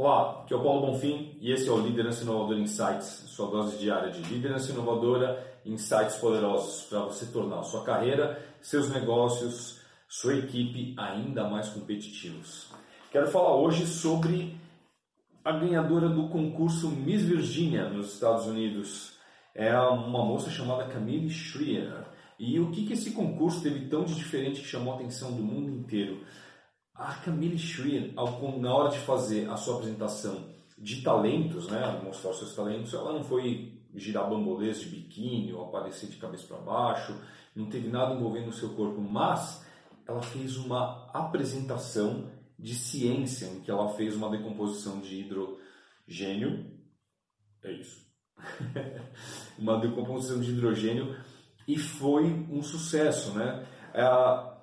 Olá, aqui é o Paulo Bonfim e esse é o Liderança Inovadora Insights, sua dose diária de liderança inovadora, insights poderosos para você tornar sua carreira, seus negócios, sua equipe ainda mais competitivos. Quero falar hoje sobre a ganhadora do concurso Miss Virginia nos Estados Unidos. É uma moça chamada Camille Schreier. E o que, que esse concurso teve tão de diferente que chamou a atenção do mundo inteiro? A Camille Schreier, na hora de fazer a sua apresentação de talentos, né, mostrar os seus talentos, ela não foi girar bambolês de biquíni ou aparecer de cabeça para baixo, não teve nada envolvendo o seu corpo, mas ela fez uma apresentação de ciência em que ela fez uma decomposição de hidrogênio. É isso. uma decomposição de hidrogênio e foi um sucesso, né? É,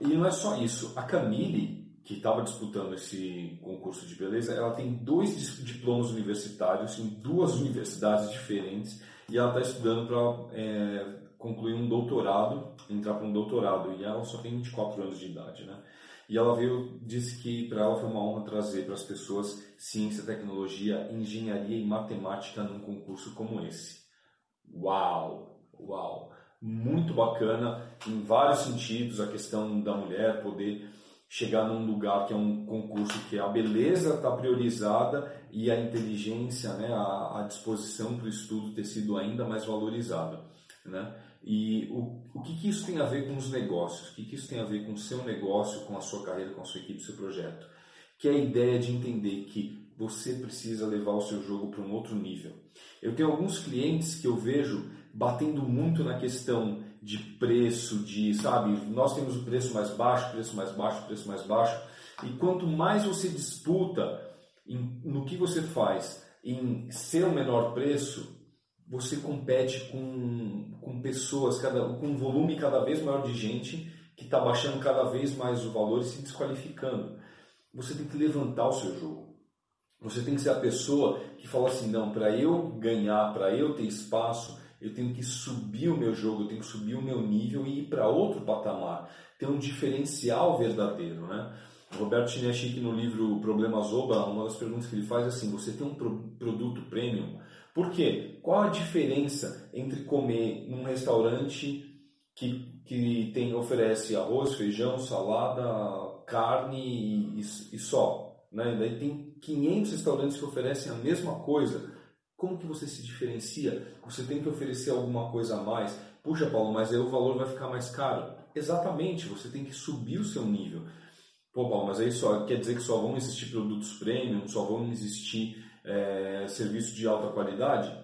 e não é só isso. A Camille que estava disputando esse concurso de beleza, ela tem dois diplomas universitários em duas universidades diferentes e ela está estudando para é, concluir um doutorado, entrar para um doutorado e ela só tem 24 anos de idade, né? E ela veio, disse que para ela foi uma honra trazer para as pessoas ciência, tecnologia, engenharia e matemática num concurso como esse. Uau! Uau! Muito bacana em vários sentidos a questão da mulher poder chegar num lugar que é um concurso que a beleza está priorizada e a inteligência, né, a, a disposição para o estudo ter sido ainda mais valorizada. Né? E o, o que, que isso tem a ver com os negócios? O que, que isso tem a ver com o seu negócio, com a sua carreira, com a sua equipe, seu projeto? Que é a ideia de entender que você precisa levar o seu jogo para um outro nível. Eu tenho alguns clientes que eu vejo batendo muito na questão de preço, de, sabe, nós temos o preço mais baixo, preço mais baixo, preço mais baixo, e quanto mais você disputa em, no que você faz em ser o menor preço, você compete com, com pessoas, cada, com um volume cada vez maior de gente que está baixando cada vez mais o valor e se desqualificando. Você tem que levantar o seu jogo. Você tem que ser a pessoa que fala assim: não, para eu ganhar, para eu ter espaço, eu tenho que subir o meu jogo, eu tenho que subir o meu nível e ir para outro patamar, ter um diferencial verdadeiro, né? Roberto Chineschi, no livro Problemas Oba, uma das perguntas que ele faz é assim: você tem um pro produto premium? Por quê? Qual a diferença entre comer num restaurante que, que tem, oferece arroz, feijão, salada, carne e, e, e só? Né? Daí tem 500 restaurantes que oferecem a mesma coisa como que você se diferencia? Você tem que oferecer alguma coisa a mais. Puxa, Paulo, mas aí o valor vai ficar mais caro. Exatamente, você tem que subir o seu nível. Pô, Paulo, mas aí só quer dizer que só vão existir produtos premium, só vão existir é, serviços de alta qualidade?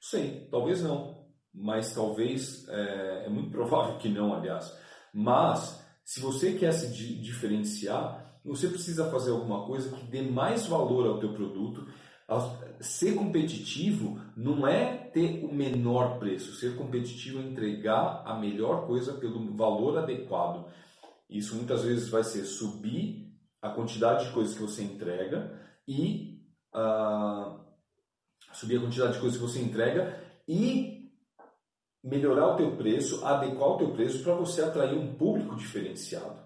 Sei, talvez não, mas talvez é, é muito provável que não, aliás. Mas se você quer se diferenciar, você precisa fazer alguma coisa que dê mais valor ao teu produto Ser competitivo não é ter o menor preço, ser competitivo é entregar a melhor coisa pelo valor adequado. Isso muitas vezes vai ser subir a quantidade de coisas que você entrega e uh, subir a quantidade de coisas que você entrega e melhorar o teu preço, adequar o teu preço para você atrair um público diferenciado.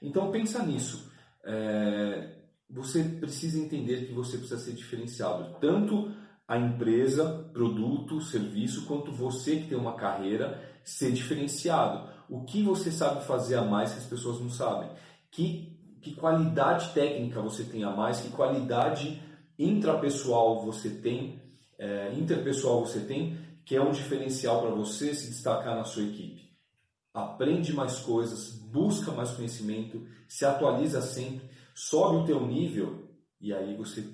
Então pensa nisso. É, você precisa entender que você precisa ser diferenciado. Tanto a empresa, produto, serviço, quanto você que tem uma carreira, ser diferenciado. O que você sabe fazer a mais que as pessoas não sabem? Que, que qualidade técnica você tem a mais? Que qualidade intrapessoal você tem, é, interpessoal você tem, que é um diferencial para você se destacar na sua equipe? Aprende mais coisas, busca mais conhecimento, se atualiza sempre sobe o teu nível e aí você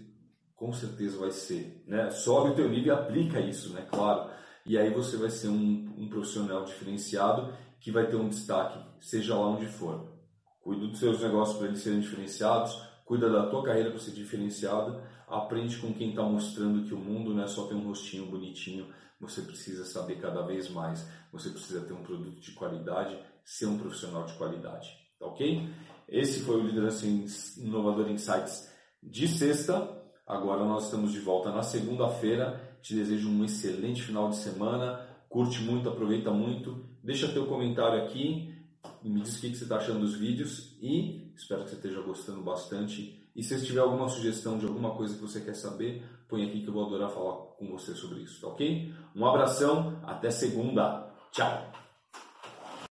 com certeza vai ser, né? Sobe o teu nível e aplica isso, né? Claro. E aí você vai ser um, um profissional diferenciado que vai ter um destaque, seja lá onde for. Cuida dos seus negócios para eles serem diferenciados, cuida da tua carreira para ser diferenciada, aprende com quem está mostrando que o mundo não é só ter um rostinho bonitinho, você precisa saber cada vez mais, você precisa ter um produto de qualidade, ser um profissional de qualidade, tá ok? Esse foi o Liderança Inovador Insights de sexta. Agora nós estamos de volta na segunda-feira. Te desejo um excelente final de semana. Curte muito, aproveita muito. Deixa teu comentário aqui. Me diz o que você está achando dos vídeos. E espero que você esteja gostando bastante. E se tiver alguma sugestão de alguma coisa que você quer saber, põe aqui que eu vou adorar falar com você sobre isso, tá ok? Um abração, até segunda. Tchau!